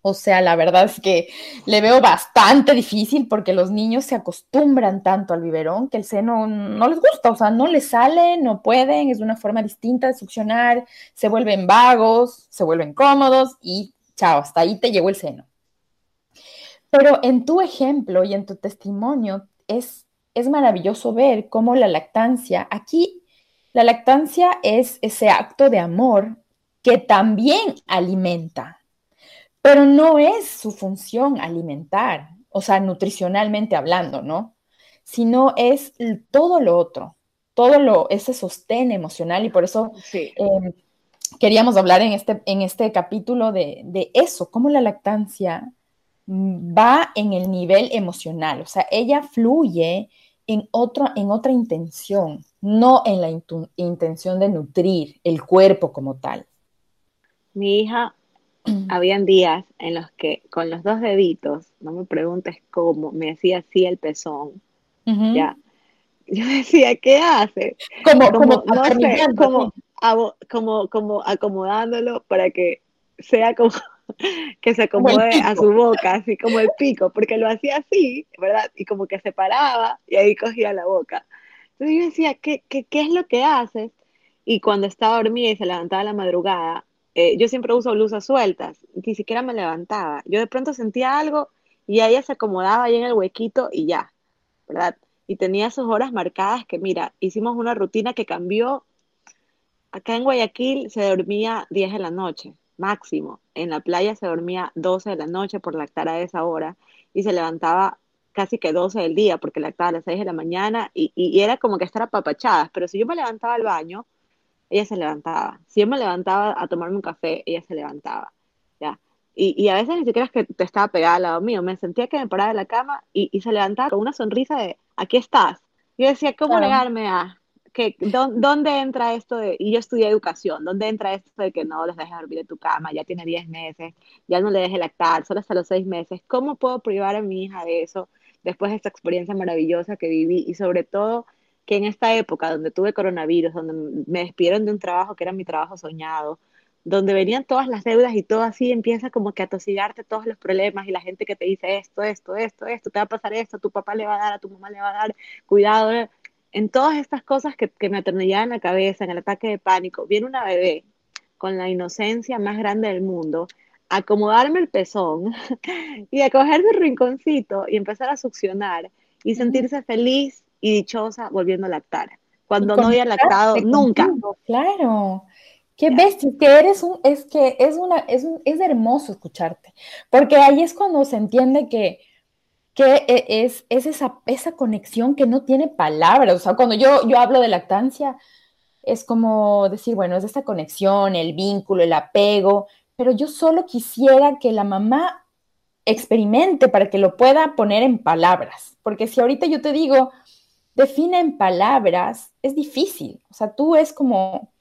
O sea, la verdad es que le veo bastante difícil porque los niños se acostumbran tanto al biberón que el seno no les gusta, o sea, no les sale, no pueden, es una forma distinta de succionar, se vuelven vagos, se vuelven cómodos y chao, hasta ahí te llegó el seno. Pero en tu ejemplo y en tu testimonio es, es maravilloso ver cómo la lactancia, aquí la lactancia es ese acto de amor que también alimenta, pero no es su función alimentar, o sea, nutricionalmente hablando, ¿no? Sino es todo lo otro, todo lo, ese sostén emocional y por eso em, queríamos hablar en este, en este capítulo de, eso, cómo la lactancia va en el nivel emocional, o sea, ella fluye en, otro, en otra intención, no en la intención de nutrir el cuerpo como tal. Mi hija, (clears throat) habían días en los que con los dos deditos, no me preguntes cómo, me hacía así el pezón, ya. Yo decía, ¿qué hace? Como, como, no sé, como, como, como acomodándolo para que sea como (laughs) que se acomode a su boca, así como el pico, porque lo hacía así, ¿verdad? Y como que se paraba y ahí cogía la boca. Entonces yo decía, ¿qué, qué, qué es lo que haces? Y cuando estaba dormida y se levantaba a la madrugada, eh, yo siempre uso blusas sueltas, ni siquiera me levantaba. Yo de pronto sentía algo y ella se acomodaba ahí en el huequito y ya, ¿verdad? Y tenía sus horas marcadas que, mira, hicimos una rutina que cambió Acá en Guayaquil se dormía 10 de la noche, máximo. En la playa se dormía 12 de la noche por lactar a esa hora y se levantaba casi que 12 del día porque lactaba a las 6 de la mañana y, era como que estar apapachadas. Pero si yo me levantaba al baño, ella se levantaba. Si yo me levantaba a tomarme un café, ella se levantaba. ¿ya? Y, a veces ni siquiera es que te estaba pegada al lado mío. Me sentía que me paraba de la cama y, se levantaba con una sonrisa de, aquí estás. Yo decía, ¿cómo negarme a que, ¿dónde entra esto de, y yo estudié educación, ¿dónde entra esto de que no los dejes dormir en tu cama, ya tiene 10 meses, ya no le dejes lactar, solo hasta los 6 meses? ¿Cómo puedo privar a mi hija de eso después de esta experiencia maravillosa que viví? Y sobre todo, que en esta época donde tuve coronavirus, donde me despidieron de un trabajo que era mi trabajo soñado, donde venían todas las deudas y todo así, empieza como que a tosigarte todos los problemas y la gente que te dice esto, esto, esto, esto, te va a pasar esto, tu papá le va a dar, a tu mamá le va a dar, cuidado. Eh. En todas estas cosas que, que me aternillaban en la cabeza, en el ataque de pánico, viene una bebé con la inocencia más grande del mundo, acomodarme el pezón (laughs) y a coger mi rinconcito y empezar a succionar y sentirse feliz y dichosa volviendo a lactar. Cuando no había lactado nunca. Claro. Qué bestia, que eres un, es que es una, es, un, es hermoso escucharte, porque ahí es cuando se entiende que, que e, es, es esa, esa conexión que no tiene palabras. O sea, cuando yo, yo hablo de lactancia, es como decir, bueno, es esta conexión, el vínculo, el apego, pero yo solo quisiera que la mamá experimente para que lo pueda poner en palabras, porque si ahorita yo te digo, define en palabras, es difícil. O sea, tú es como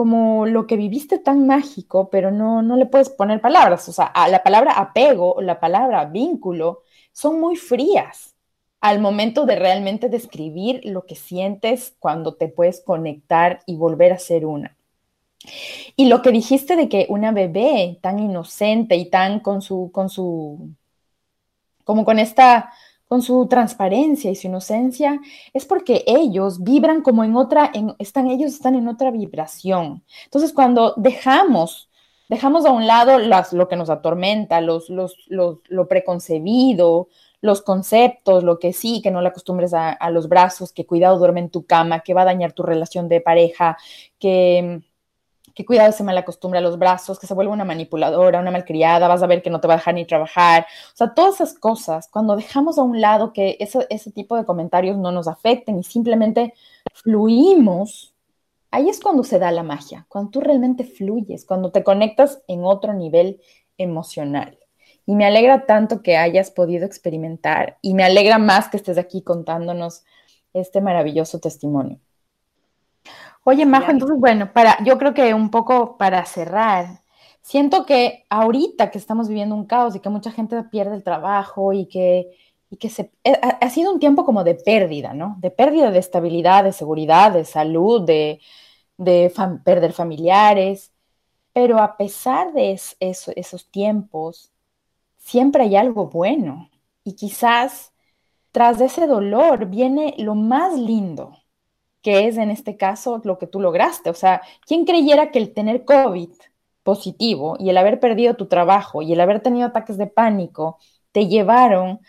como lo que viviste tan mágico, pero no, no le puedes poner palabras. O sea, la palabra apego la palabra vínculo son muy frías al momento de realmente describir lo que sientes cuando te puedes conectar y volver a ser una. Y lo que dijiste de que una bebé tan inocente y tan con su, con su, como con esta con su transparencia y su inocencia, es porque ellos vibran como en otra, están, ellos están en otra vibración. Entonces, cuando dejamos, dejamos a un lado las, lo que nos atormenta, los, los, lo preconcebido, los conceptos, lo que sí, que no le acostumbres a, a los brazos, que cuidado duerme en tu cama, que va a dañar tu relación de pareja, que que cuidado se malacostumbra a los brazos, que se vuelve una manipuladora, una malcriada, vas a ver que no te va a dejar ni trabajar. O sea, todas esas cosas, cuando dejamos a un lado que ese, ese tipo de comentarios no nos afecten y simplemente fluimos, ahí es cuando se da la magia, cuando tú realmente fluyes, cuando te conectas en otro nivel emocional. Y me alegra tanto que hayas podido experimentar y me alegra más que estés aquí contándonos este maravilloso testimonio. Oye, Majo, entonces, bueno, para, yo creo que un poco para cerrar, siento que ahorita que estamos viviendo un caos y que mucha gente pierde el trabajo y que, y que se, eh, ha, sido un tiempo como de pérdida, ¿no? De pérdida de estabilidad, de seguridad, de salud, de, de perder familiares. Pero a pesar de esos tiempos, siempre hay algo bueno. Y quizás tras ese dolor viene lo más lindo, que es en este caso lo que tú lograste. O sea, ¿quién creyera que el tener COVID positivo y el haber perdido tu trabajo y el haber tenido ataques de pánico te llevaron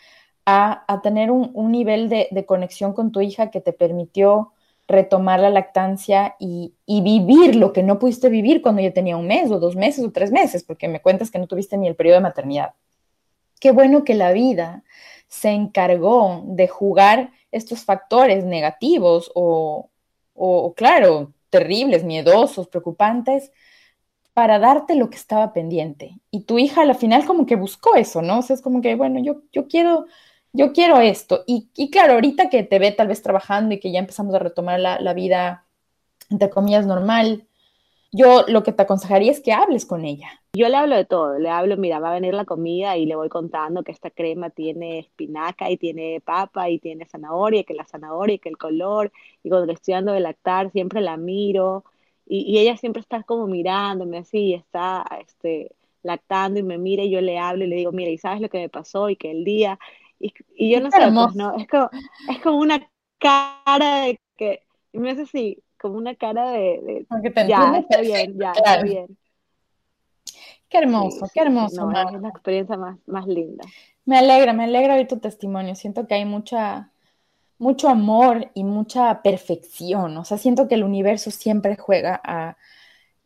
a, tener un, nivel de, conexión con tu hija que te permitió retomar la lactancia y, y, vivir lo que no pudiste vivir cuando yo tenía un mes o dos meses o tres meses, porque me cuentas que no tuviste ni el periodo de maternidad. Qué bueno que la vida se encargó de jugar estos factores negativos o, claro, terribles, miedosos, preocupantes, para darte lo que estaba pendiente. Y tu hija al final como que buscó eso, ¿no? O sea, es como que, bueno, yo, yo quiero, yo quiero esto. Y, claro, ahorita que te ve tal vez trabajando y que ya empezamos a retomar la, la vida, entre comillas, normal, yo lo que te aconsejaría es que hables con ella. Yo le hablo de todo, le hablo, mira, va a venir la comida y le voy contando que esta crema tiene espinaca y tiene papa y tiene zanahoria, que la zanahoria y que el color, y cuando le estoy dando de lactar siempre la miro y, ella siempre está como mirándome así, está este, lactando y me mira y yo le hablo y le digo, mira, ¿y sabes lo que me pasó? Y que el día, y, yo no sé, pues, no, es como, es como una cara de que, y me hace así, como una cara de, ya, está (laughs) bien, ya, está bien. Qué hermoso, qué hermoso. es una experiencia más, más linda. Me alegra, me alegra oír tu testimonio. Siento que hay mucha, mucho amor y mucha perfección. O sea, siento que el universo siempre juega a,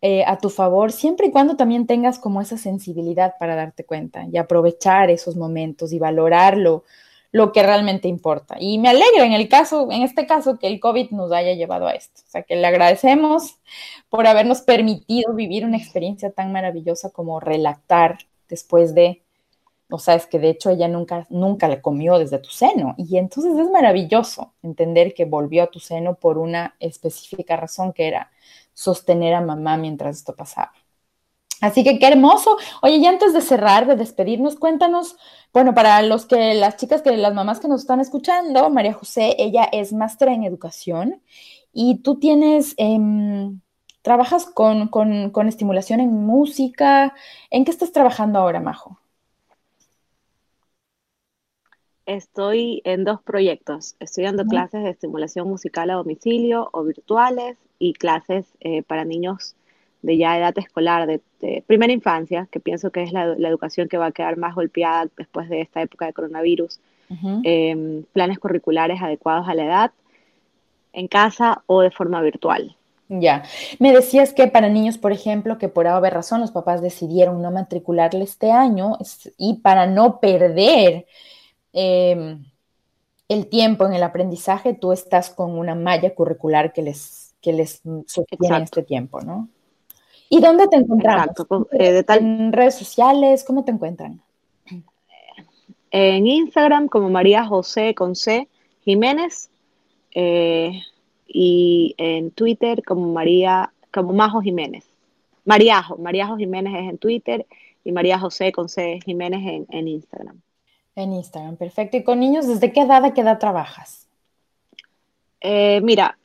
eh, a tu favor, siempre y cuando también tengas como esa sensibilidad para darte cuenta y aprovechar esos momentos y valorarlo lo que realmente importa. Y me alegra en el caso, en este caso, que el COVID nos haya llevado a esto. O sea, que le agradecemos por habernos permitido vivir una experiencia tan maravillosa como relactar después de o sea, es que de hecho ella nunca, nunca le comió desde tu seno. Y entonces es maravilloso entender que volvió a tu seno por una específica razón que era sostener a mamá mientras esto pasaba. Así que qué hermoso. Oye, y antes de cerrar, de despedirnos, cuéntanos, bueno, para los que, las chicas que, las mamás que nos están escuchando, María José, ella es máster en educación y tú tienes, em, trabajas con, con estimulación en música. ¿En qué estás trabajando ahora, Majo? Estoy en dos proyectos. Estoy dando clases de estimulación musical a domicilio o virtuales y clases eh, para niños de ya edad escolar, de, primera infancia, que pienso que es la, educación que va a quedar más golpeada después de esta época de coronavirus. Em, planes curriculares adecuados a la edad, en casa o de forma virtual. Ya. Me decías que para niños, por ejemplo, que por haber razón los papás decidieron no matricularle este año y para no perder Em, el tiempo en el aprendizaje, tú estás con una malla curricular que les, que les sostiene este tiempo, ¿no? ¿Y dónde te encontramos? Pues, eh, ¿En redes sociales? ¿Cómo te encuentran? En Instagram como María José con C Jiménez eh, y en Twitter como María, como Majo Jiménez. Mariajo, Mariajo Jiménez es en Twitter y María José con C Jiménez en Instagram. En Instagram, perfecto. ¿Y con niños desde qué edad a qué edad trabajas? Eh, mira,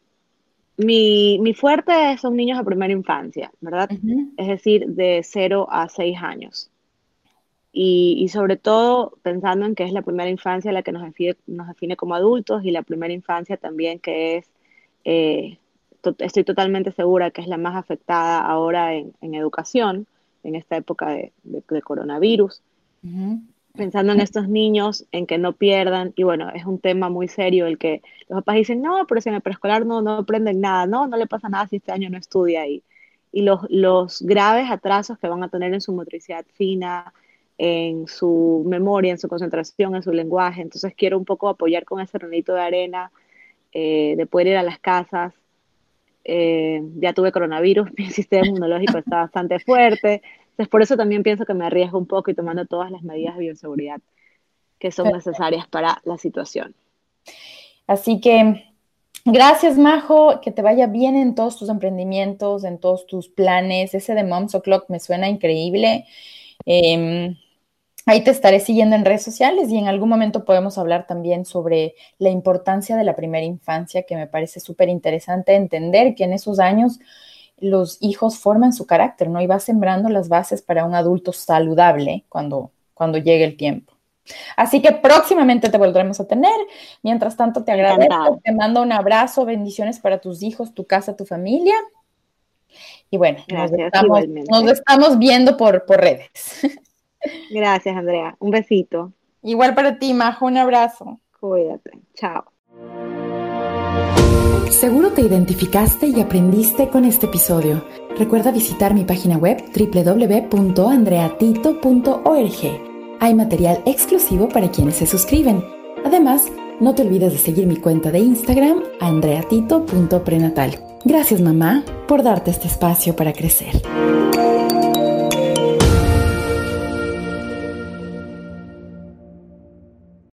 mi, fuerte son niños de primera infancia, ¿verdad? Es decir, de 0 a 6 años. Y, sobre todo pensando en que es la primera infancia la que nos define, nos define como adultos y la primera infancia también que es, eh, estoy totalmente segura que es la más afectada ahora en, educación, en esta época de, coronavirus pensando en estos niños, en que no pierdan, y bueno, es un tema muy serio el que los papás dicen, no, pero si en el preescolar no, no aprenden nada, no, no le pasa nada si este año no estudia ahí. Y los, los graves atrasos que van a tener en su motricidad fina, en su memoria, en su concentración, en su lenguaje. Entonces quiero un poco apoyar con ese granito de arena, eh, de poder ir a las casas. Eh, ya tuve coronavirus, (laughs) mi sistema inmunológico está bastante fuerte, entonces, por eso también pienso que me arriesgo un poco y tomando todas las medidas de bioseguridad que son necesarias para la situación. Así que gracias, Majo, que te vaya bien en todos tus emprendimientos, en todos tus planes. Ese de Moms O'Clock me suena increíble. Em, ahí te estaré siguiendo en redes sociales y en algún momento podemos hablar también sobre la importancia de la primera infancia, que me parece súper interesante entender que en esos años los hijos forman su carácter, ¿no? Y va sembrando las bases para un adulto saludable cuando, cuando llegue el tiempo. Así que próximamente te volveremos a tener. Mientras tanto, te agradezco, te mando un abrazo, bendiciones para tus hijos, tu casa, tu familia. Y bueno, nos, estamos, viendo por, por redes. (laughs) Gracias, Andrea. Un besito. Igual para ti, Majo, un abrazo. Cuídate. Chao. Seguro te identificaste y aprendiste con este episodio. Recuerda visitar mi página web www.andreatito.org. Hay material exclusivo para quienes se suscriben. Además, no te olvides de seguir mi cuenta de Instagram, andreatito.prenatal. Gracias mamá por darte este espacio para crecer.